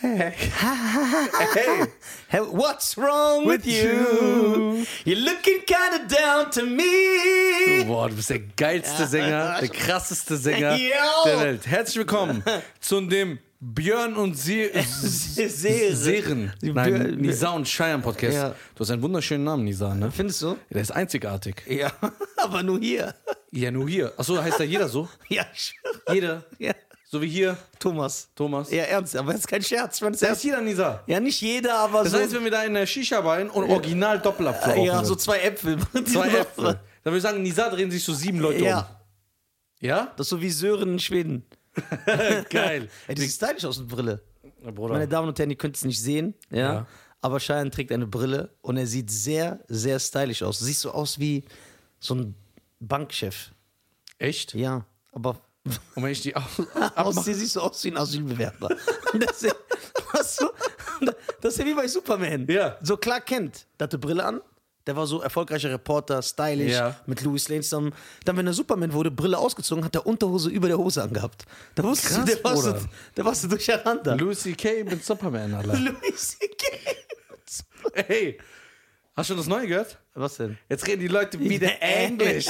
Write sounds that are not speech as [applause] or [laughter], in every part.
Hey. [laughs] Hey, what's wrong with, With you? You're looking kinda down to me. Boah, du bist der geilste Sänger, der krasseste Sänger [laughs] Yo. der Welt. Herzlich willkommen zu dem Björn und [laughs] Seere. Seren. Nein, Nisa und Cheyenne Podcast. Ja. Du hast einen wunderschönen Namen, Nisa, ne? Findest du? Der ist einzigartig. Ja, aber nur hier. Ja, nur hier. Achso, heißt da jeder so? Ja. Jeder. Ja. So wie hier, Thomas. Thomas. Ja, ernst, aber das ist kein Scherz. Ich meine, das ist jeder Nisa. Ja, nicht jeder, aber Das so. heißt, wenn wir da in der Shisha-Bar hin und original Doppelapfel ja, rauchen so zwei Äpfel. zwei Äpfel. Dann würde ich sagen, Nisa drehen sich so sieben Leute Ja, um. Ja? das ist so wie Sören in Schweden. [laughs] Geil. Ey, die sieht stylisch aus mit Brille. Ja, Bruder. Meine Damen und Herren, ihr könnt es nicht sehen, ja. Ja. Aber Cheyenne trägt eine Brille und er sieht sehr, sehr stylisch aus. Siehst so aus wie so ein Bankchef. Echt? Ja, aber Und wenn ich die [laughs] aus dir siehst du aus wie ein Asylbewerber. [laughs] das, ist, ja- weißt du, das ist ja wie bei Superman. Ja. So Clark Kent, der hatte Brille an. Der war so erfolgreicher Reporter, stylisch, Ja. mit Louis Lane zusammen. Dann, wenn er Superman wurde, Brille ausgezogen, hat der Unterhose über der Hose angehabt. Da wusstest Krass, du, der warst du, der warst du durcheinander. Louis C.K. mit Superman, Alter. [laughs] Louis C.K. Hey, hast du schon das Neue gehört? Was denn? Jetzt reden die Leute wieder Englisch.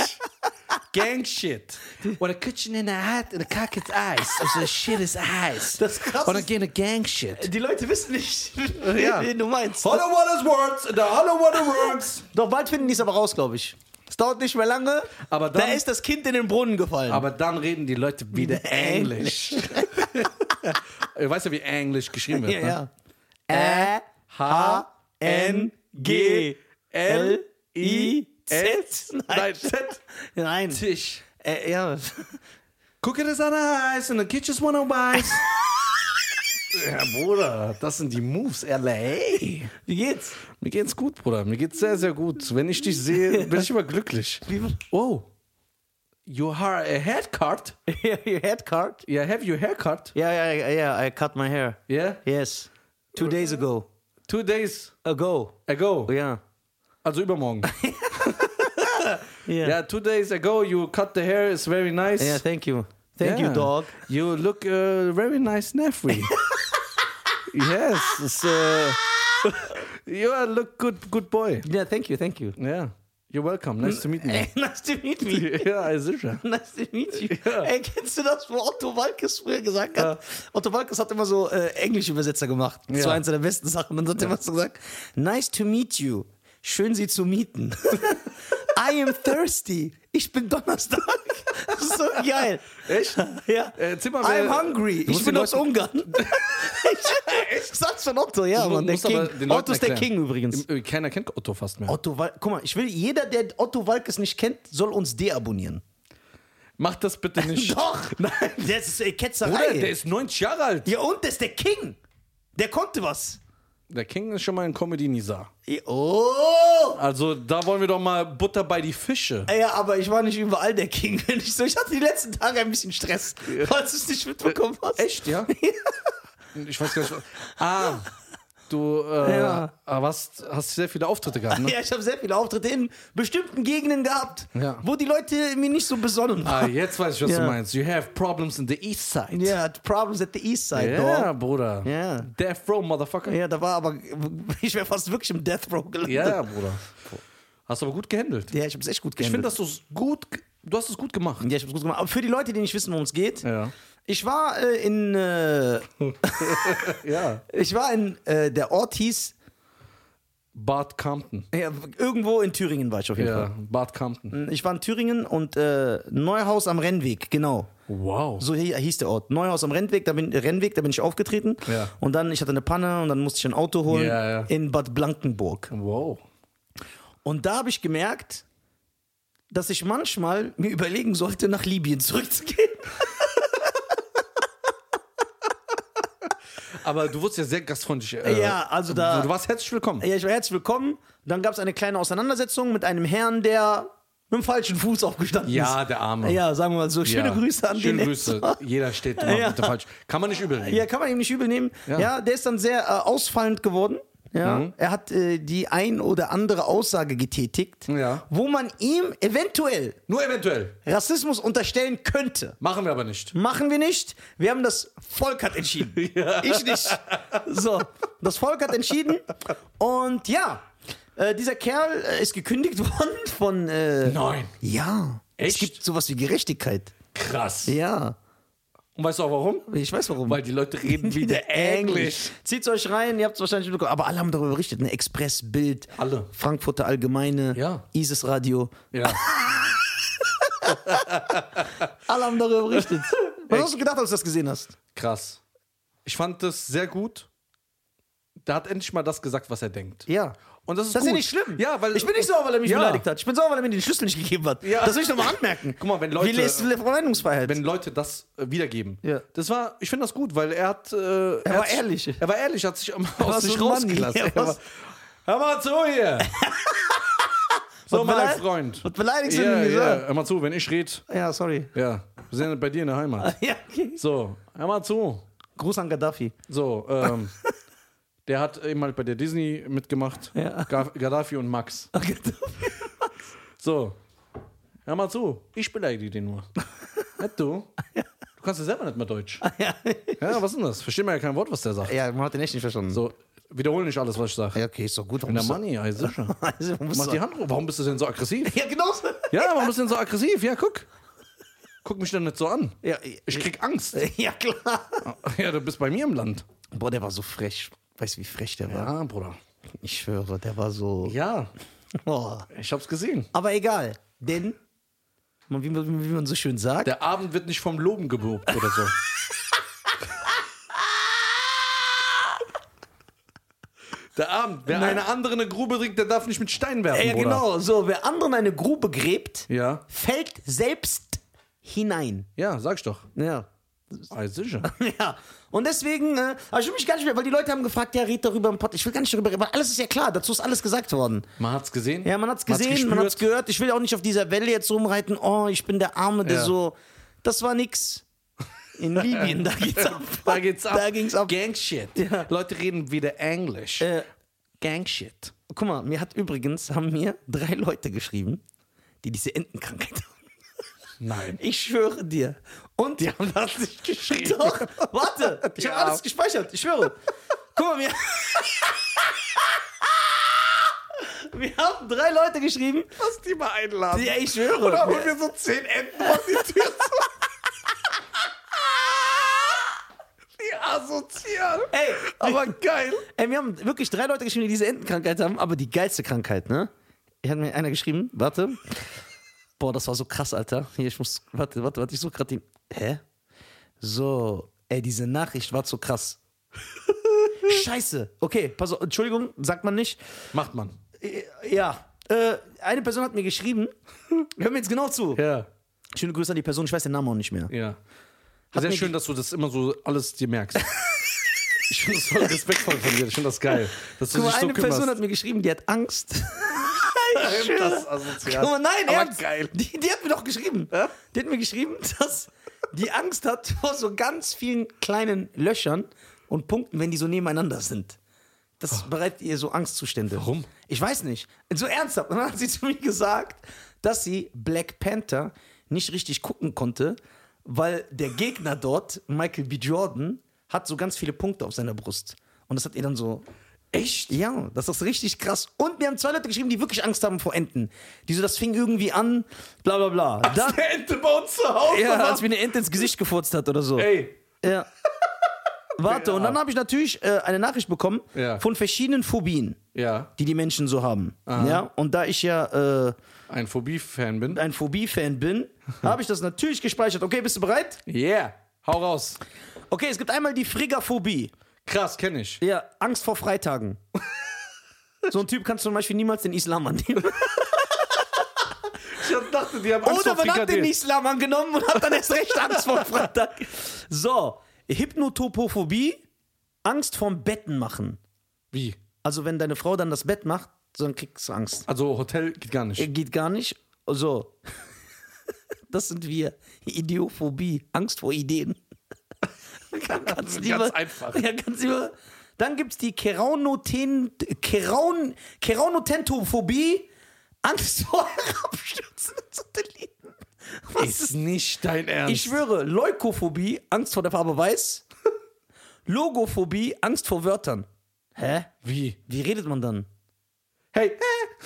Gang shit. When a kitchen in the hat and a cock is ice. So the shit is ice. Das ist krass. Und again a gang shit. Die Leute wissen nicht, [laughs] Ja. wen du meinst. Hollow Waters words the Hollow Water words. Doch bald finden die es aber raus, glaube ich. Es dauert nicht mehr lange. Aber dann- da ist das Kind in den Brunnen gefallen. Aber dann reden die Leute wieder [laughs] Englisch. du [laughs] weißt ja, wie Englisch geschrieben wird. ja, ne? ja. Ä, H, N, G, L, I, Z. Nein, Z. Nein. Tisch. Äh, ja. Cooking is on ice and the kitchen's [laughs] one of ice. ja, Bruder, das sind die Moves, LA. Wie geht's? Mir geht's gut, Bruder. Mir geht's sehr, sehr gut. Wenn ich dich sehe, bin ich immer glücklich. Oh. You are a haircut? [laughs] your card? Yeah, have you haircut? Yeah, yeah, yeah. I cut my hair. Yeah? Yes. Two days ago. Two days Ago. ago. Ja. Also übermorgen. [laughs] [laughs] Yeah. yeah, two days ago you cut the hair. It's very nice. Yeah, thank you. Thank Yeah. you, dog. You look uh, very nice, Nefri. [laughs] yes, it's, uh, [laughs] you are look good, good boy. Yeah, thank you, thank you. Yeah, you're welcome. Nice to meet you. Ey, nice to meet me. ja, sicher. Nice to meet you. Ey, kennst du das, wo Otto Walkes früher gesagt hat? Otto Walkes hat immer so äh, englische Übersetzer gemacht. Das Ja. war eines der besten Sachen. Dann hat er immer so gesagt, nice to meet you. Schön, Sie zu mieten. I am thirsty. Ich bin Donnerstag. Das ist so geil. Echt? Ja. Äh, I'm wer- hungry. Ich bin aus Ungarn. [laughs] ich sag's von Otto, ja, Mann. Der King. Otto ist der. King übrigens. Äh, Keiner kennt Otto fast mehr. Otto Wal Guck mal, ich will, jeder, der Otto Walkes nicht kennt, soll uns deabonnieren. Mach das bitte [laughs] nicht. Doch! Nein, das ist äh, Ketzerei. Bruder, der ist 90 Jahre alt. ja, und das ist der King. Der konnte was. Der King ist schon mal ein Comedy-Nisa. Oh! Also da wollen wir doch mal Butter bei die Fische. Ja, aber ich war nicht überall der King. [laughs] Wenn ich, so, ich hatte die letzten Tage ein bisschen Stress, falls du es nicht mitbekommen hast. Echt, ja? [laughs] Ich weiß gar nicht. Ah, du äh, Ja. hast, hast sehr viele Auftritte gehabt, ne? [laughs] Ja, ich habe sehr viele Auftritte in bestimmten Gegenden gehabt, Ja. wo die Leute mir nicht so besonnen Ah, waren. jetzt weiß ich, was Ja. du meinst. You have problems in the east side. Ja, problems at the east side, Ja, dog. Bruder. Ja. Death Row, Motherfucker. Ja, da war aber, [laughs] ich wäre fast wirklich im Death Row gelandet. Ja, Bruder. Hast aber gut gehandelt. Ja, ich habe es echt gut Ich finde, gehandelt. dass du gut, du hast es gut gemacht. Ja, ich hab's gut gemacht. Aber für die Leute, die nicht wissen, worum es geht, Ja. Ich war äh, in, äh, [laughs] Ja. [laughs] ich war in, äh, der Ort hieß, Bad Compton. ja, irgendwo in Thüringen war ich auf jeden Ja, Fall. Bad Compton. Ich war in Thüringen und äh, Neuhaus am Rennweg, genau. Wow. So hi- hieß der Ort. Neuhaus am Rennweg, da bin, Rennweg, da bin ich aufgetreten. Ja. Und dann, ich hatte eine Panne und dann musste ich ein Auto holen Ja, ja. in Bad Blankenburg. Wow. Und da habe ich gemerkt, dass ich manchmal mir überlegen sollte, nach Libyen zurückzugehen. [laughs] Aber du wurdest ja sehr gastfreundlich. Äh, Ja, also da- Du warst herzlich willkommen. Ja, ich war herzlich willkommen. Dann gab es eine kleine Auseinandersetzung mit einem Herrn, der mit dem falschen Fuß aufgestanden Ja, ist. der Arme. Ja, sagen wir mal so. Schöne Ja. Grüße an Schöne den. Grüße. Jeder steht [laughs] immer Ja. bitte falsch. Kann man nicht übel nehmen. Ja, kann man ihm nicht übel nehmen. Ja, Ja. der ist dann sehr äh, ausfallend geworden. Ja, Er hat äh, die ein oder andere Aussage getätigt, Ja. wo man ihm eventuell Nur eventuell. Rassismus unterstellen könnte. Machen wir aber nicht. Machen wir nicht. Wir haben das Volk hat entschieden. [laughs] Ich nicht. So, das Volk hat entschieden. Und ja, äh, dieser Kerl äh, ist gekündigt [laughs] worden von. Äh, Nein. Ja. Es Echt? gibt sowas wie Gerechtigkeit. Krass. Ja. Und weißt du auch warum? Ich weiß warum. Weil die Leute reden [laughs] wieder Englisch. Zieht's euch rein, ihr habt es wahrscheinlich mitbekommen. Aber alle haben darüber berichtet. Ne? Express, Bild, Alle. Frankfurter Allgemeine, Ja. Isis Radio. Ja. [laughs] Alle haben darüber berichtet. [laughs] Was hast du gedacht, als du das gesehen hast? Krass. Ich fand das sehr gut. Der hat endlich mal das gesagt, was er denkt. Ja. Und das ist Das ist ja nicht schlimm. Ja, weil ich bin nicht sauer, weil er mich Ja. beleidigt hat. Ich bin sauer, weil er mir den Schlüssel nicht gegeben hat. Ja. Das will ich nochmal anmerken. Guck mal, wenn Leute- Wie lässt Verwendungsfreiheit? wenn Leute das äh, wiedergeben. Ja. Das war, ich finde das gut, weil er hat. Äh, er, war hat ehrlich. Er war ehrlich, hat sich aus so sich Mann. rausgelassen. Ja, Er war, Hör mal zu hier! [laughs] so, mein Freund. Was beleidigst du Ja, denn ja, gesagt? hör mal zu, wenn ich rede, Ja, sorry. ja, wir sind bei dir in der Heimat. [laughs] Ja, okay. So, hör mal zu. Gruß an Gaddafi. So, ähm, [laughs] der hat eben halt bei der Disney mitgemacht. Ja. Ga- [laughs] Gaddafi und Max. So, hör mal zu. Ich beleidige den nur. [laughs] nicht du? Du kannst ja selber nicht mehr Deutsch. ja. [laughs] Ja, was ist denn das? Versteht man ja kein Wort, was der sagt. ja, man hat den echt nicht verstanden. So, wiederhole nicht alles, was ich sage. Ja, okay, ist doch gut. Warum Der bist du- Money, ja, sicher. Also, bist Mach die Hand hoch. Warum bist du denn so aggressiv? Ja, genau. Ja, warum bist du denn so aggressiv? Ja, guck. Guck mich doch nicht so an. Ja, Ich krieg Angst. ja, klar. Ja, du bist bei mir im Land. Boah, der war so frech. Weißt du, wie frech der war? Ja, Bruder. Ich schwöre, der war so. Ja, [laughs] Oh. ich hab's gesehen. Aber egal, denn, wie man, wie man so schön sagt, Der Abend wird nicht vom Loben gelobt oder so. Der Abend. Wer Nein. eine andere eine Grube trinkt, der darf nicht mit Steinen werfen, ja, Bruder. genau, so, wer anderen eine Grube gräbt, Ja. fällt selbst hinein. Ja, sag ich doch. Ja. Ah, sicher. [laughs] Ja, und deswegen, äh, aber ich will mich gar nicht mehr, weil die Leute haben gefragt, ja, red darüber im Pod. Ich will gar nicht darüber reden, weil alles ist ja klar, dazu ist alles gesagt worden. Man hat's gesehen. Ja, man hat's gesehen, man hat's gehört. Ich will auch nicht auf dieser Welle jetzt rumreiten, oh, ich bin der Arme, der Ja. so. Das war nix. In [laughs] Libyen, da geht's ab. Da geht's ab. Da ging's ab. Gangshit. Ja. Leute reden wieder Englisch. Äh, Gangshit. guck mal, mir hat übrigens, haben mir drei Leute geschrieben, die diese Entenkrankheit haben. Nein. Ich schwöre dir. Und Die haben das nicht geschrieben. [laughs] Doch, warte, ich Ja. habe alles gespeichert, ich schwöre. Guck mal, wir, [laughs] wir haben drei Leute geschrieben, Lass die mal einladen. die, ich schwöre. Oder holen wir so zehn Enten auf die Tür. Wie [laughs] asozial. Ey, Aber geil. Ey, wir haben wirklich drei Leute geschrieben, die diese Entenkrankheit haben, aber die geilste Krankheit, ne? Hier hat mir einer geschrieben, warte. Boah, das war so krass, Alter. Hier, ich muss, warte, warte, warte, ich suche gerade den. Hä? So, ey, diese Nachricht war zu krass. [laughs] Scheiße. Okay, pass auf, Entschuldigung, sagt man nicht. Macht man. Äh, Ja, äh, eine Person hat mir geschrieben, [laughs] hör mir jetzt genau zu. Ja. Schöne Grüße an die Person, ich weiß den Namen auch nicht mehr. Ja. Sehr mir schön, dass du das immer so alles dir merkst. [laughs] Ich finde das voll respektvoll von dir. Ich finde das geil. Dass du Guck dich so eine Person hat kümmerst. mir geschrieben, die hat Angst. [laughs] das asozial. Guck mal, nein, Aber ernst. geil. Die, die hat mir doch geschrieben. Die hat mir geschrieben, dass die Angst hat vor so ganz vielen kleinen Löchern und Punkten, wenn die so nebeneinander sind. Das bereitet ihr so Angstzustände. Oh. Warum? Ich weiß nicht. So ernsthaft. Und dann hat sie zu mir gesagt, dass sie Black Panther nicht richtig gucken konnte, weil der Gegner dort, Michael B. Jordan, hat so ganz viele Punkte auf seiner Brust. Und das hat ihr dann so. Echt? Ja, das ist richtig krass. Und mir haben zwei Leute geschrieben, die wirklich Angst haben vor Enten. Die so, das fing irgendwie an, bla bla bla. Dann, Der Ente bei uns zu Hause. ja, als mir eine Ente ins Gesicht gefurzt hat oder so. Ey. Ja. [laughs] Warte, und dann habe ich natürlich äh, eine Nachricht bekommen Ja. von verschiedenen Phobien, Ja. die die Menschen so haben. Ja, und da ich ja äh, Ein Phobie-Fan bin. ein Phobie-Fan bin, [laughs] habe ich das natürlich gespeichert. Okay, bist du bereit? Yeah. Hau raus. Okay, es gibt einmal die Friggaphobie. Krass, kenne ich. Ja, Angst vor Freitagen. [laughs] so ein Typ kannst du zum Beispiel niemals den Islam annehmen. Ich dachte, die haben Angst Oder vor man hat den. Islam angenommen und hat dann erst recht Angst vor Freitag. So, Hypnotopophobie, Angst vorm Betten machen. Wie? Also wenn deine Frau dann das Bett macht, dann kriegst du Angst. Also Hotel geht gar nicht. Äh, Geht gar nicht. So. [laughs] Das sind wir. Idiophobie, Angst vor Ideen. [laughs] [laughs] Ganz lieber- einfach. [laughs] Ja, ganz lieber. Dann gibt es die Keraunoten, Keraun, Keraunotentophobie, Angst vor herabstürzenden Satelliten. Was Ist nicht dein Ernst. Ich schwöre, Leukophobie, Angst vor der Farbe weiß. Logophobie, Angst vor Wörtern. Hä? Wie? Wie redet man dann? Hey, äh.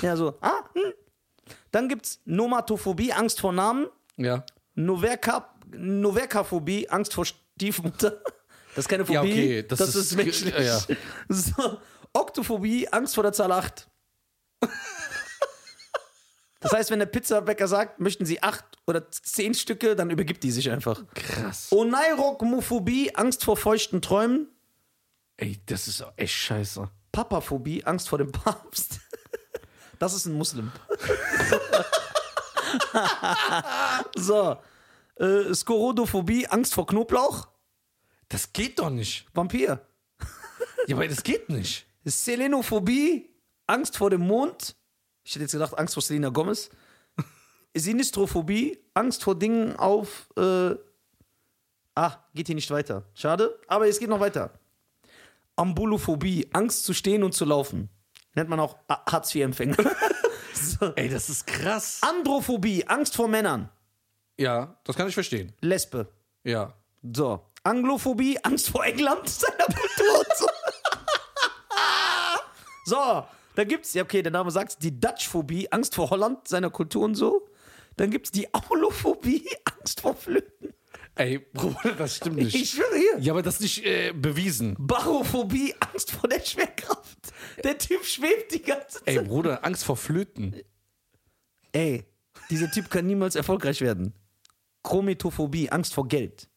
Ja, so. Ah, hm. Dann gibt's Nomatophobie, Angst vor Namen. Ja. Noverka, Noverkaphobie, Angst vor Stiefmutter. Das ist keine Phobie, Ja, okay, das das, ist- ist, menschlich. ja. [laughs] So. Oktophobie, Angst vor der Zahl 8. [laughs] Das heißt, wenn der Pizzabäcker sagt, möchten Sie acht oder zehn Stücke, dann übergibt die sich einfach. Krass. Oneirokmophobie, Angst vor feuchten Träumen. Ey, das ist echt scheiße. Papaphobie, Angst vor dem Papst. [laughs] Das ist ein Muslim. so. Äh, Skorodophobie, Angst vor Knoblauch. Das geht doch nicht. Vampir. [laughs] Ja, aber das geht nicht. Selenophobie, Angst vor dem Mond. Ich hätte jetzt gedacht, Angst vor Selena Gomez. [laughs] Sinistrophobie, Angst vor Dingen auf. Äh ah, geht hier nicht weiter. Schade, aber es geht noch weiter. Ambulophobie, Angst zu stehen und zu laufen. Nennt man auch Hartz-IV-Empfänger. [laughs] so. Ey, das ist krass. Androphobie, Angst vor Männern. Ja, das kann ich verstehen. Lesbe. Ja. So. Anglophobie, Angst vor England, [laughs] seiner Kultur und so. so, da gibt's, ja okay, der Name sagt's, die Dutchphobie, Angst vor Holland, seiner Kultur und so. Dann gibt's die Aulophobie, [laughs] Angst vor Flöten. Ey, Bruder, das stimmt nicht. Ich schwöre hier. ja, aber das ist nicht äh, bewiesen. Barophobie, Angst vor der Schwerkraft. Der Typ schwebt die ganze Zeit. Ey, Bruder, Angst vor Flöten. Ey, dieser Typ kann niemals erfolgreich werden. Chrometophobie, Angst vor Geld.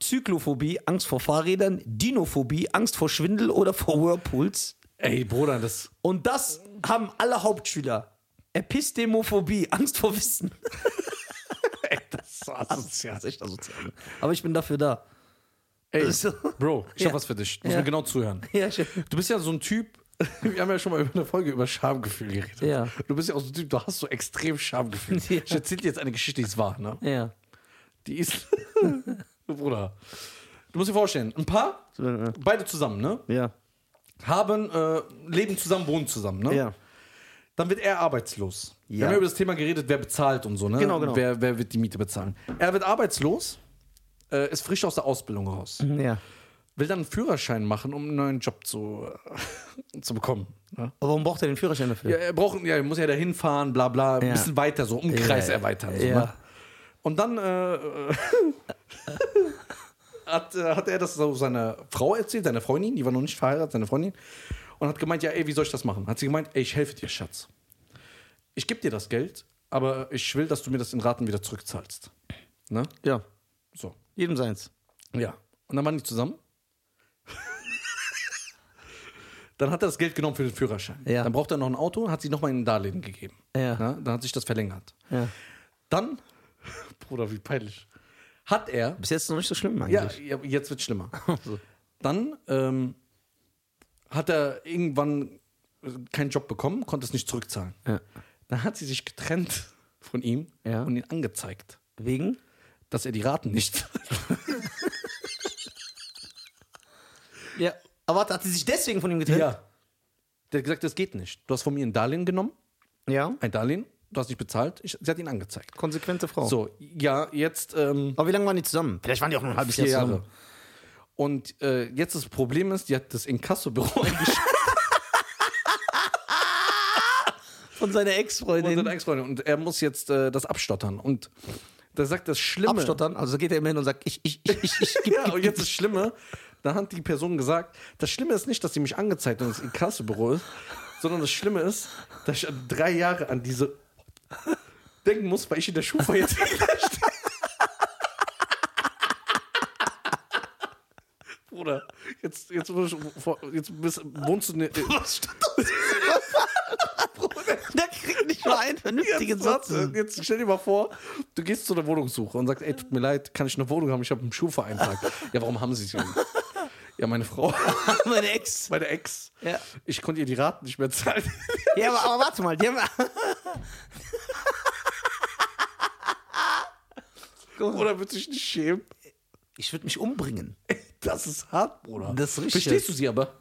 Zyklophobie, Angst vor Fahrrädern. Dinophobie, Angst vor Schwindel oder vor Whirlpools. Ey, Bruder, das. Und das haben alle Hauptschüler. Epistemophobie, Angst vor Wissen. [laughs] Ey, das ist so asozial. Das ist echt asozial. Aber ich bin dafür da. Ey, So. Bro, ich Ja. hab was für dich. Du musst Ja. mir genau zuhören. [laughs] Ja. Du bist ja so ein Typ. [laughs] Wir haben ja schon mal über eine Folge über Schamgefühl geredet. Ja. Du bist ja auch so ein Typ, du hast so extrem Schamgefühl. Ja. Ich erzähle dir jetzt eine Geschichte, die ist wahr, ne? Ja. Die ist. [laughs] Bruder. Du musst dir vorstellen, ein Paar, beide zusammen, ne? Ja. Haben, äh, leben zusammen, wohnen zusammen, ne? Ja. Dann wird er arbeitslos. Wir Ja. haben ja über das Thema geredet, wer bezahlt und so, ne? Genau, genau. Wer, wer wird die Miete bezahlen? Er wird arbeitslos, äh, ist frisch aus der Ausbildung raus. Ja. Will dann einen Führerschein machen, um einen neuen Job zu, äh, [laughs] zu bekommen. Ne? Aber warum braucht er den Führerschein dafür? Ja, er braucht, ja, er muss ja dahin fahren, bla bla, ein Ja. bisschen weiter, so Umkreis ja. erweitern. So, Ja. ne? Und dann äh, äh, [laughs] hat, äh, hat er das so seiner Frau erzählt, seiner Freundin, die war noch nicht verheiratet, seine Freundin, und hat gemeint, ja, ey, wie soll ich das machen? Hat sie gemeint, ey, ich helfe dir, Schatz. Ich gebe dir das Geld, aber ich will, dass du mir das in Raten wieder zurückzahlst. Ne? Ja. So. Jedem seins. Ja. Und dann waren die zusammen. [laughs] dann hat er das Geld genommen für den Führerschein. Ja. Dann braucht er noch ein Auto, hat sie nochmal in ein Darlehen gegeben. Ja. Na, dann hat sich das verlängert. Ja. Dann, [laughs] Bruder, wie peinlich, hat er, Bis jetzt noch nicht so schlimm eigentlich. ja jetzt wird schlimmer. [laughs] Dann ähm, hat er irgendwann äh, keinen Job bekommen, konnte es nicht zurückzahlen. Ja. Dann hat sie sich getrennt [laughs] von ihm Ja. und ihn angezeigt, Wegen? dass er die Raten nicht Ja. Aber warte, hat sie sich deswegen von ihm getrennt? Ja. Der hat gesagt, das geht nicht. Du hast von mir ein Darlehen genommen, Ja. ein Darlehen, du hast nicht bezahlt, ich, sie hat ihn angezeigt. Konsequente Frau. So, ja, jetzt ähm, Aber wie lange waren die zusammen? Vielleicht waren die auch nur ein halbes Jahr Jahre. zusammen. Und äh, jetzt das Problem ist, die hat das Inkassobüro [laughs] eingeschrieben Von seiner von Ex-Freundin. seiner Ex-Freundin und er muss jetzt äh, das abstottern. Und da sagt das Schlimme. Abstottern. Also geht er immer hin und sagt, ich, ich, ich, ich, ich gib, [laughs] Ja, gib, und jetzt das Schlimme, da hat die Person gesagt, das Schlimme ist nicht, dass sie mich angezeigt hat und das Inkassobüro ist, sondern das Schlimme ist, dass ich drei Jahre an diese [laughs] denken muss, weil ich in der Schufa jetzt [laughs] Bruder, jetzt, jetzt, ich jetzt bist, wohnst du ne, [laughs] Was stand das? Der kriegt nicht mal einen vernünftigen jetzt, Satz. warte, jetzt stell dir mal vor, du gehst zu der Wohnungssuche und sagst, ey, tut mir leid, kann ich eine Wohnung haben? Ich habe einen Schufa-Eintrag. ja, warum haben sie sie? Ja, meine Frau, Meine Ex. meine Ex. Ja. Ich konnte ihr die Raten nicht mehr zahlen. Ja, aber, aber warte mal, die haben. Oder wird sich nicht schämen? Ich würde mich umbringen. Das ist hart, Bruder. Das ist richtig. Verstehst du sie aber?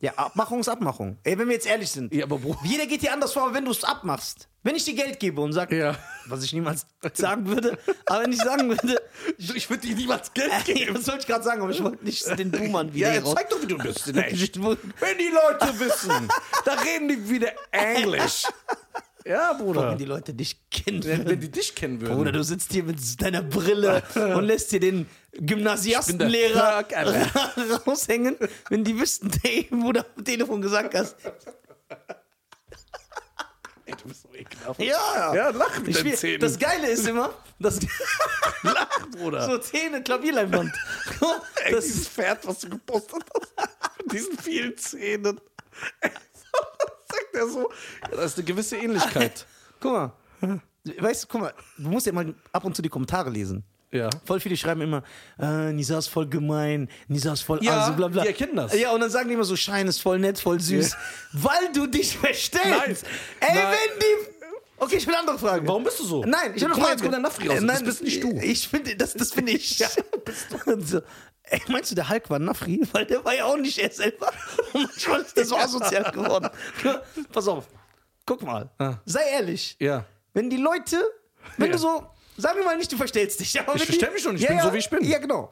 Ja, Abmachung ist Abmachung. Ey, wenn wir jetzt ehrlich sind. Ja, aber Bruder. Jeder geht dir anders vor, aber wenn du es abmachst. Wenn ich dir Geld gebe und sage, Ja. was ich niemals sagen würde, aber wenn ich sagen würde, [laughs] Ich würde dir niemals Geld Ey, [laughs] was soll ich gerade sagen, aber ich wollte nicht den Boomern wieder Ja, zeig doch, wie du bist. [laughs] Wenn die Leute wissen, da reden die wieder Englisch. Ja, Bruder. Wenn die Leute dich kennen. Wenn, wenn die dich kennen würden. Oder du sitzt hier mit deiner Brille und lässt dir den Gymnasiastenlehrer [laughs] raushängen, wenn die wüssten, [laughs] ey, wo du am Telefon gesagt hast. Ey, du bist so ekelhaft. Ja, Ja, lach mit Ich deinen Zähnen. das Geile ist immer, das [laughs] lach, Bruder. so Zähne, Klavierleinwand. Ey, Das dieses Pferd, was du gepostet hast. Mit diesen vielen Zähnen. Ey, er so. Ja, da ist eine gewisse Ähnlichkeit. [laughs] Guck mal. Weißt du, guck mal, du musst ja mal ab und zu die Kommentare lesen. Ja. Voll viele schreiben immer, äh, Nisa ist voll gemein, Nisa ist voll Ja, also, bla bla. die erkennen das. Ja, und dann sagen die immer so, Schein ist voll nett, voll süß. Ja. Weil du dich verstellst. Ey, Nein. Nein. wenn die. Okay, ich will eine andere Frage. Warum bist du so? Nein, ich habe eine Frage. jetzt kommt der Nafri raus. Äh, Das Nein, bist nicht du. Ich finde, das, das finde ich. [laughs] ja, [laughs] so. Ey, meinst du, der Hulk war Nafri? [laughs] Weil der war ja auch nicht er selber. Manchmal ist der so asozial geworden. Pass auf. Guck mal. Ah. Sei ehrlich. Ja. Wenn die Leute, wenn Ja. du so, sagen wir mal nicht, du verstellst dich. Aber Ich verstell mich schon, ich bin so, wie ich bin. Ja, genau.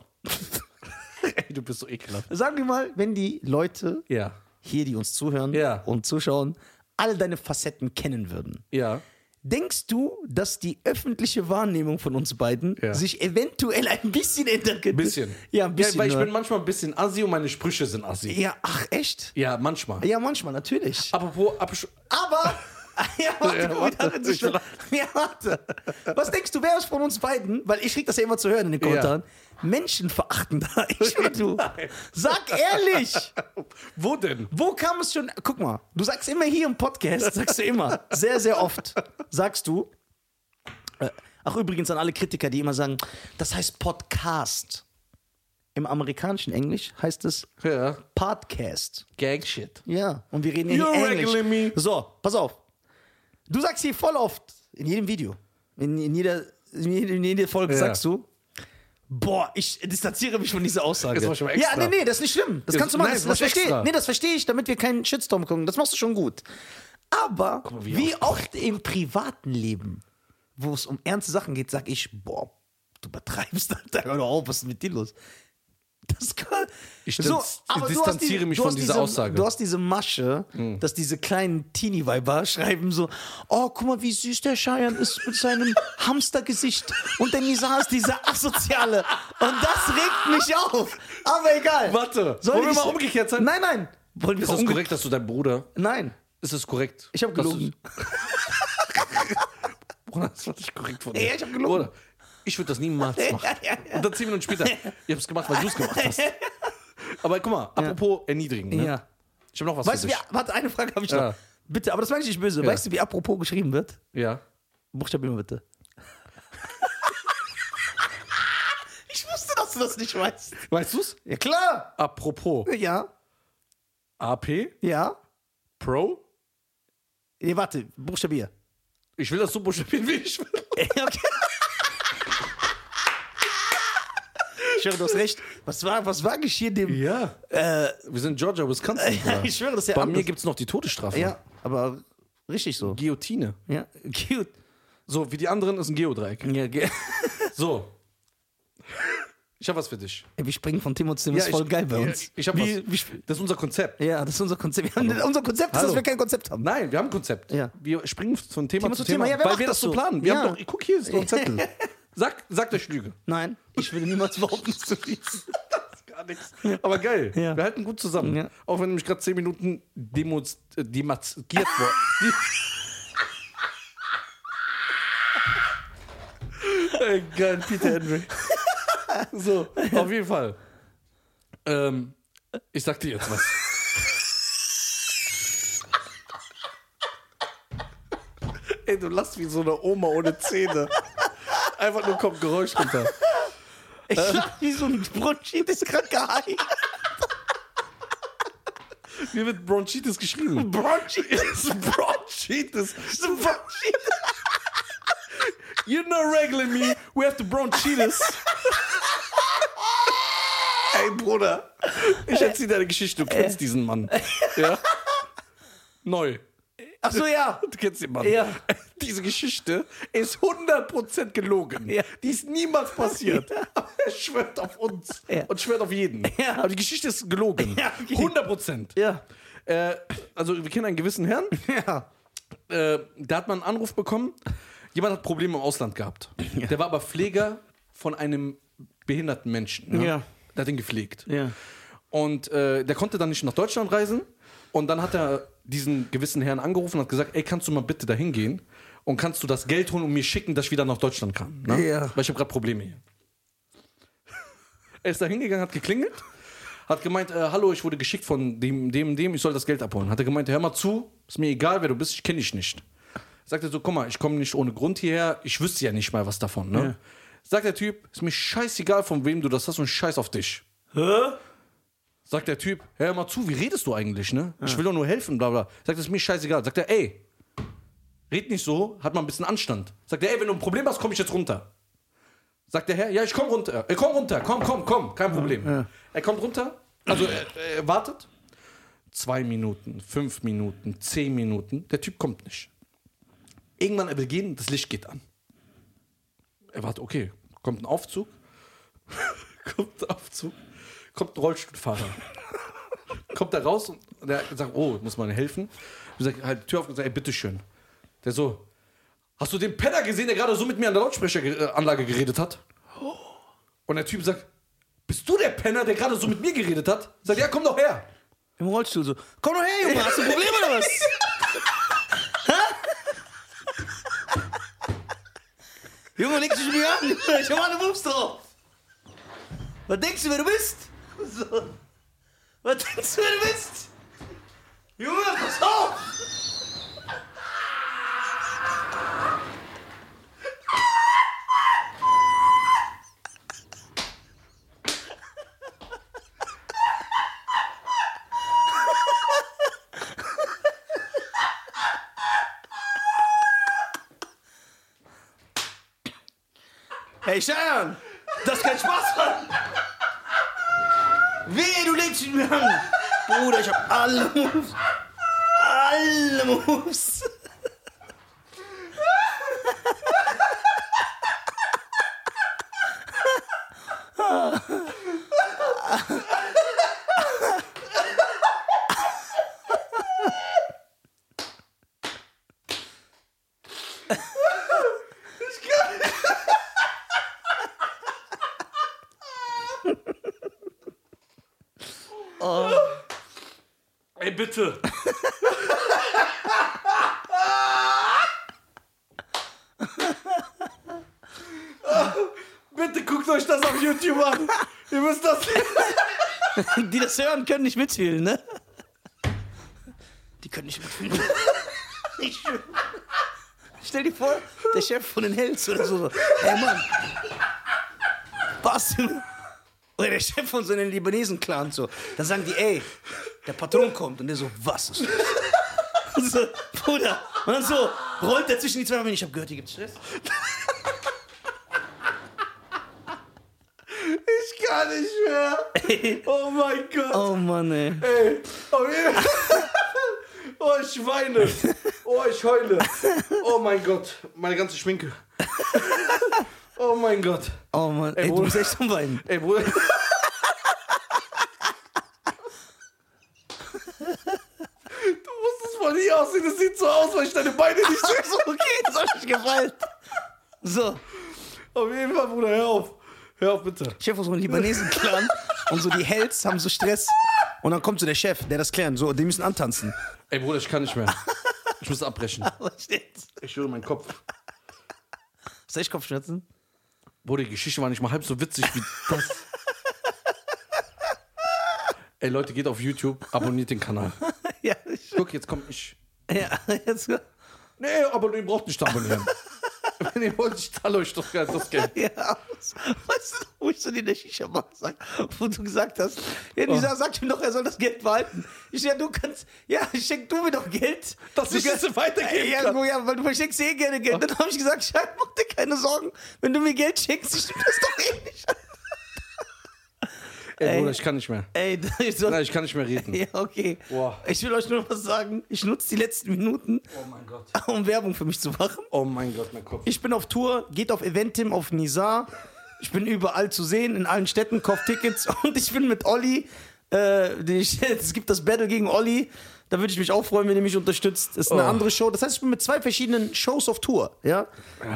Ey, du bist so ekelhaft. Sagen wir mal, wenn die Leute Ja. hier, die uns zuhören Ja. und zuschauen, all deine Facetten kennen würden. Ja. Denkst du, dass die öffentliche Wahrnehmung von uns beiden Ja. sich eventuell ein bisschen ändern könnte? Ein bisschen. Ja, ein bisschen. Ja, weil ich nur. bin manchmal ein bisschen assi und meine Sprüche sind assi. ja, ach, echt? Ja, manchmal. Ja, manchmal, natürlich. Apropos Absch Aber. [laughs] Ja, warte, Ja, warte, ich ja, warte. Was denkst du, wer ist von uns beiden, weil ich krieg das ja immer zu hören in den Kommentaren, menschenverachtender? Ich [laughs] oder du? Nein. Sag ehrlich! [laughs] Wo denn? Wo kam es schon? Guck mal, du sagst immer hier im Podcast, sagst du immer, sehr, sehr oft, sagst du, äh, ach übrigens an alle Kritiker, die immer sagen, das heißt Podcast. Im amerikanischen Englisch heißt es Ja. Podcast. Gang shit. Ja, und wir reden ja You're Englisch. me. So, pass auf. Du sagst hier voll oft, in jedem Video, in, in, jeder, in, jeder, in jeder Folge Ja. sagst du, boah, ich distanziere mich von dieser Aussage. Das war schon mal ja, extra. nee, nee, das ist nicht schlimm. Das Das- kannst du machen. nein, das, das verstehe extra. nee, das verstehe ich, damit wir keinen Shitstorm gucken. Das machst du schon gut. Aber mal, wie, wie oft im privaten Leben, wo es um ernste Sachen geht, sag ich, boah, du übertreibst, [laughs] Alter, hör doch auf, was ist mit dir los? Das kann, Ich distanz- distanziere mich du von dieser diese, Aussage. Du hast diese Masche, dass diese kleinen Teenie-Weiber schreiben so, oh, guck mal, wie süß der Cheyenne ist mit seinem [laughs] Hamstergesicht. Und der Nisa ist dieser Asoziale. Und das regt mich auf. Aber egal. Warte, Soll wollen wir ich- mal umgekehrt sein? Nein, nein. Wollen wir Ist umge- korrekt, dass du dein Bruder. Nein. Ist es korrekt? Ich habe gelogen. [laughs] Bruder, das war nicht korrekt von dir. Ja, ich hab gelogen. Bruder, ich würde das niemals [laughs] machen. Und dann zehn Minuten später, ich habe es gemacht, weil du es gemacht hast. [laughs] Aber guck mal, apropos erniedrigen. Ne? Ja. Ich habe noch was Weißt du, für wie, dich. warte, eine Frage habe ich noch. Ja. Bitte, aber das meine ich nicht böse. Ja. Weißt du, wie apropos geschrieben wird? Ja. Buchstabier mal bitte. [laughs] ich wusste, dass du das nicht weißt. Weißt du's? Ja, klar. Apropos Ja, AP ja. Pro. Nee, warte, buchstabier. Ich will das so buchstabieren, wie ich will. okay. Ich schwöre, du hast recht. Was war, was war geschehen dem. Ja. Äh, Wir sind Georgia, Wisconsin. [laughs] Bruder. ich schwöre, das ist ja Bei anders. mir gibt's noch die Todesstrafe. Ja, aber richtig so. Guillotine. Ja, cute. So, wie die anderen ist ein Geodreieck. Ja, ge- [laughs] So. Ich habe was für dich. Ey, wir springen von Thema zu Thema. ist voll ich, geil bei ja, uns. Ich Wie- was. wie sp- das ist unser Konzept. Ja, das ist unser Konzept. Haben, unser Konzept ist, Hallo. dass wir kein Konzept haben. Nein, wir haben ein Konzept. Ja. Wir springen von Thema, Thema zu Thema, Thema. Ja, weil wir das so so? planen. Wir Ja. haben doch, guck hier ist noch ein Zettel. [laughs] Sag, sagt der Schlüge. Nein, ich würde niemals behaupten zu lesen. [laughs] Gar nichts. Aber geil. Ja. Wir halten gut zusammen. Ja. Auch wenn nämlich gerade zehn Minuten demos, äh, demaskiert wurde. [laughs] Ey, geil, Peter Henry. [laughs] so, auf jeden Fall. Ähm, ich sag dir jetzt was. Ey, du lachst wie so eine Oma ohne Zähne. Einfach nur kommt Geräusch runter. [laughs] Ich lach wie so ein Bronchitis kranker Hai. Wie wird Bronchitis geschrieben? Bronchitis. [laughs] Bronchitis. Bronchitis. You're not regular me. We have to bronchitis. Ey, Bruder. Ich erzähle dir eine Geschichte, du kennst diesen Mann. Ja? Neu. Ach so, ja. [laughs] Du kennst den Mann. Ja. [laughs] Diese Geschichte ist 100% gelogen. Ja. Die ist niemals passiert. [laughs] Aber er schwört auf uns Ja. und schwört auf jeden. Ja. Aber die Geschichte ist gelogen. Ja, okay. 100%. Ja. Äh, also wir kennen einen gewissen Herrn, Ja. äh, der hat mal einen Anruf bekommen. Jemand hat Probleme im Ausland gehabt. Der war aber Pfleger von einem behinderten Menschen. Ja. Der hat ihn gepflegt. Ja. Und äh, der konnte dann nicht nach Deutschland reisen. Und dann hat er diesen gewissen Herrn angerufen und hat gesagt, ey, kannst du mal bitte dahin gehen und kannst du das Geld holen und mir schicken, dass ich wieder nach Deutschland kann. Ne? Ja. Weil ich habe gerade Probleme hier. er ist da hingegangen, hat geklingelt, hat gemeint, äh, hallo, ich wurde geschickt von dem, dem, dem, ich soll das Geld abholen. Hat er gemeint, hör mal zu, ist mir egal, wer du bist, ich kenne dich nicht. Sagt er so, guck mal, ich komme nicht ohne Grund hierher, ich wüsste ja nicht mal was davon. Ne? Ja. Sagt der Typ, ist mir scheißegal, von wem du das hast und scheiß auf dich. Hä? Sagt der Typ, hör mal zu, wie redest du eigentlich, ne? Ich will doch nur helfen, bla bla. Sagt, das ist mir scheißegal. Sagt er, ey, red nicht so, hat mal ein bisschen Anstand. Sagt er, ey, wenn du ein Problem hast, komm ich jetzt runter. Sagt der Herr, ja, ich komm runter. Er komm runter, komm, komm, komm, kein Problem. Er kommt runter, also er, er wartet. Zwei Minuten, fünf Minuten, zehn Minuten, der Typ kommt nicht. Irgendwann, er will gehen, das Licht geht an. Er wartet, okay, kommt ein Aufzug, [laughs] kommt ein Aufzug, kommt ein Rollstuhlfahrer. kommt da raus und der sagt, oh, muss man helfen. Ich sag, halt die Tür auf und sag, ey, bitteschön. Der so, hast du den Penner gesehen, der gerade so mit mir an der Lautsprecheranlage geredet hat? Und der Typ sagt, bist du der Penner, der gerade so mit mir geredet hat? Sagt, ja, komm doch her. Im Rollstuhl so. Komm doch her, Junge, hast du ein Problem oder was? [laughs] Junge, leg dich mir an. Ich hab alle Moves drauf. Was denkst du, wer du bist? So. Was denkst du, du bist? Junge, pass auf! Hey, Cheyenne! Das ist kein Spaß, Mann! Wehe, du legst ihn mir an! Bruder, ich hab alle Moves! Alle Moves! Das hören, können nicht mitfühlen, ne? Die können nicht mitfühlen. [laughs] Ich schwör. Stell dir vor, der Chef von den Hells oder so. Hey Mann. Was? Oder der Chef von so einem Libanesen-Clan so. Dann sagen die, ey, der Patron kommt. Und der so, was ist das? Und [laughs] so, Bruder. Und dann so, rollt er zwischen die zwei Beine. Ich hab gehört, hier gibt's Stress. Ich kann nicht mehr. [laughs] Oh mein Gott. Oh Mann, ey. Ey. Oh, [laughs] oh, ich weine. Oh, ich heule. Oh mein Gott. Meine ganze Schminke. [laughs] Oh mein Gott. Oh Mann, ey, du Bruder. bist echt am Weinen. Ey, Bruder. Du musst es von hier aussehen. Das sieht so aus, weil ich deine Beine nicht sehe. So, okay, das hat mich gefallen. So. Auf jeden Fall, Bruder, hör auf. Hör auf, bitte. Chef aus einem Libanesen-Clan und so die Hells haben so Stress. Und dann kommt so der Chef, der das klären. So, die müssen antanzen. Ey, Bruder, ich kann nicht mehr. Ich muss abbrechen. [laughs] Was? Ich höre meinen Kopf. Hast du echt Kopfschmerzen? Bruder, die Geschichte war nicht mal halb so witzig wie das. Ey, Leute, geht auf YouTube, abonniert den Kanal. [laughs] ja, ich, Guck, jetzt komm ich. ja, jetzt. Nee, aber ihr braucht nicht abonnieren. [laughs] Wenn ihr wollt, ich zahle euch doch das Geld. Ja, weißt du, ich so in der Shisha-Bar wo du gesagt hast, ja, dieser sagt ihm doch, er soll das Geld behalten. Ich ja, du kannst, ja, schenk du mir doch Geld. Dass du ich es weitergeben ja, kann. ja, weil du verschenkst eh gerne Geld. Dann habe ich gesagt, Schein, mach dir keine Sorgen. Wenn du mir Geld schenkst, ich nehme das doch eh nicht. [laughs] Ey, Bruder, ich kann nicht mehr. Ey, [laughs] ich soll, Nein, ich kann nicht mehr reden. [laughs] ja, okay. Boah. Ich will euch nur was sagen. Ich nutze die letzten Minuten, Oh um Werbung für mich zu machen. Oh mein Gott, mein Kopf. Ich bin auf Tour, geht auf Eventim, auf Nizar. Ich bin überall zu sehen, in allen Städten, kauf Tickets [laughs] und ich bin mit Olli. Äh, die, [laughs] es gibt das Battle gegen Olli. Da würde ich mich auch freuen, wenn ihr mich unterstützt. Das ist eine Oh. andere Show. Das heißt, ich bin mit zwei verschiedenen Shows auf Tour. Ja?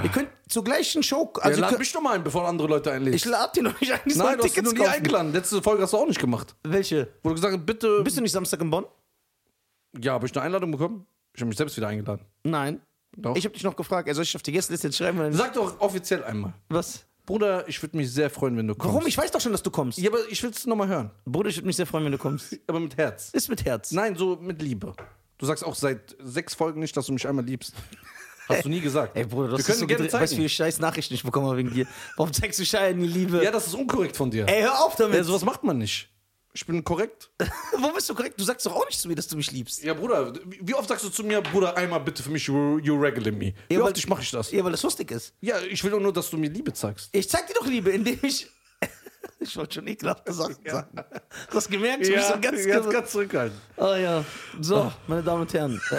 Ihr könnt zur gleichen Show. Ja, Also ihr lad mich doch mal ein, bevor du andere Leute einlädst. ich lade die noch nicht eigentlich Nein, du hast dich noch nie kaufen. eingeladen. Letzte Folge hast du auch nicht gemacht. Welche? Wo du gesagt hast, bitte. Bist du nicht Samstag in Bonn? ja, habe ich eine Einladung bekommen? Ich habe mich selbst wieder eingeladen. Nein. Doch. Ich habe dich noch gefragt, er soll ich auf die Gästeliste schreiben? Oder nicht? Sag doch offiziell einmal. Was? Bruder, ich würde mich sehr freuen, wenn du kommst. Warum? Ich weiß doch schon, dass du kommst. Ja, aber ich will es nochmal hören. Bruder, ich würde mich sehr freuen, wenn du kommst. [laughs] Aber mit Herz. Ist mit Herz. Nein, so mit Liebe. Du sagst auch seit sechs Folgen nicht, dass du mich einmal liebst. Hast du nie gesagt. Ey, Bruder, können ist so gerne gedreht. Weißt du, wie zeigen. viele scheiß Nachrichten ich bekomme wegen dir? Warum zeigst du Schein, Liebe? Ja, das ist unkorrekt von dir. Ey, hör auf damit. Ja, sowas macht man nicht. Ich bin korrekt. [laughs] Wo bist du korrekt? Du sagst doch auch nicht zu mir, dass du mich liebst. Ja, Bruder, wie oft sagst du zu mir, Bruder, einmal bitte für mich, you, you regular me? Wie Ja, oft ich mache ich das? Ja, weil das lustig ist. Ja, ich will doch nur, dass du mir Liebe zeigst. Ich zeig dir doch Liebe, indem ich. [laughs] ich wollte schon ekelhafte Sachen sagen. Du hast gemerkt, ich bin so ganz, ganz, ganz zurückhalten. Oh ja. So, meine Damen und Herren. [laughs]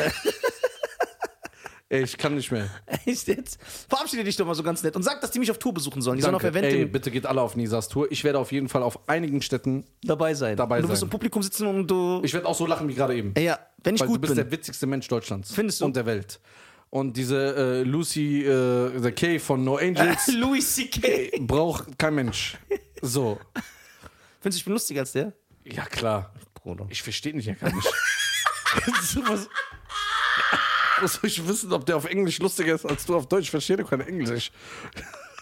Ey, ich kann nicht mehr. [laughs] Echt jetzt? Verabschiede dich doch mal so ganz nett und sag, dass die mich auf Tour besuchen sollen. Die sollen auf Danke. Eventim Ey, bitte geht alle auf Nisas Tour. Ich werde auf jeden Fall auf einigen Städten. dabei sein. dabei und du wirst im Publikum sitzen und du. Ich werde auch so lachen wie gerade eben. Ey, ja, wenn ich Weil du gut bist bin. der witzigste Mensch Deutschlands. Findest du? Und der Welt. Und diese äh, Lucy äh, the K von No Angels [laughs] Louis C.K. braucht kein Mensch. So. Findest du, ich bin lustiger als der? Ja, klar. Bruder. Ich verstehe dich ja gar nicht. [laughs] Was, [laughs] soll ich wissen, ob der auf Englisch lustiger ist als du auf Deutsch? Ich verstehe doch kein Englisch.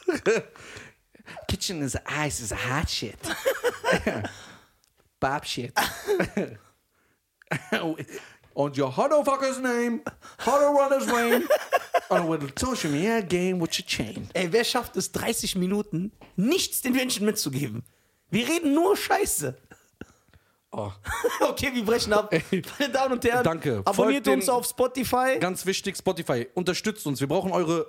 [laughs] Kitchen is ice is hot shit. [laughs] Bob shit. On your motherfucker's name, how to run his Wayne, on the social media game with your chain. Ey, wer schafft es, 30 Minuten nichts den Menschen mitzugeben? Wir reden nur Scheiße. Oh. [laughs] Okay, wir brechen ab. Meine Damen und Herren, Danke. abonniert Folgt uns den- auf Spotify. Ganz wichtig, Spotify, unterstützt uns. Wir brauchen eure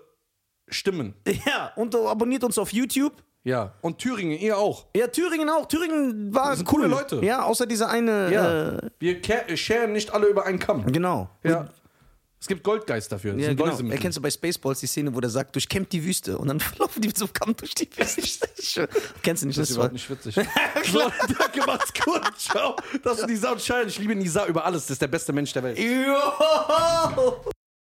Stimmen. [laughs] Ja, und abonniert uns auf YouTube. Ja. Und Thüringen, ihr auch. Ja, Thüringen auch. Thüringen war sind cool. coole Leute. Ja, außer dieser eine. Ja. Äh, Wir sharen nicht alle über einen Kamm. genau. Ja. Es gibt Goldgeist dafür. Das Ja, sind genau. Erkennst du bei Spaceballs die Szene, wo der sagt, durchkämmt die Wüste und dann [laughs] laufen die mit so einem Kamm durch die Wüste. [laughs] Kennst du nicht? Das ist überhaupt nicht witzig. [laughs] so, danke, macht's gut. Ciao. Das ist Nisa und Schein. Ich liebe Nisa über alles. Das ist der beste Mensch der Welt. Jo!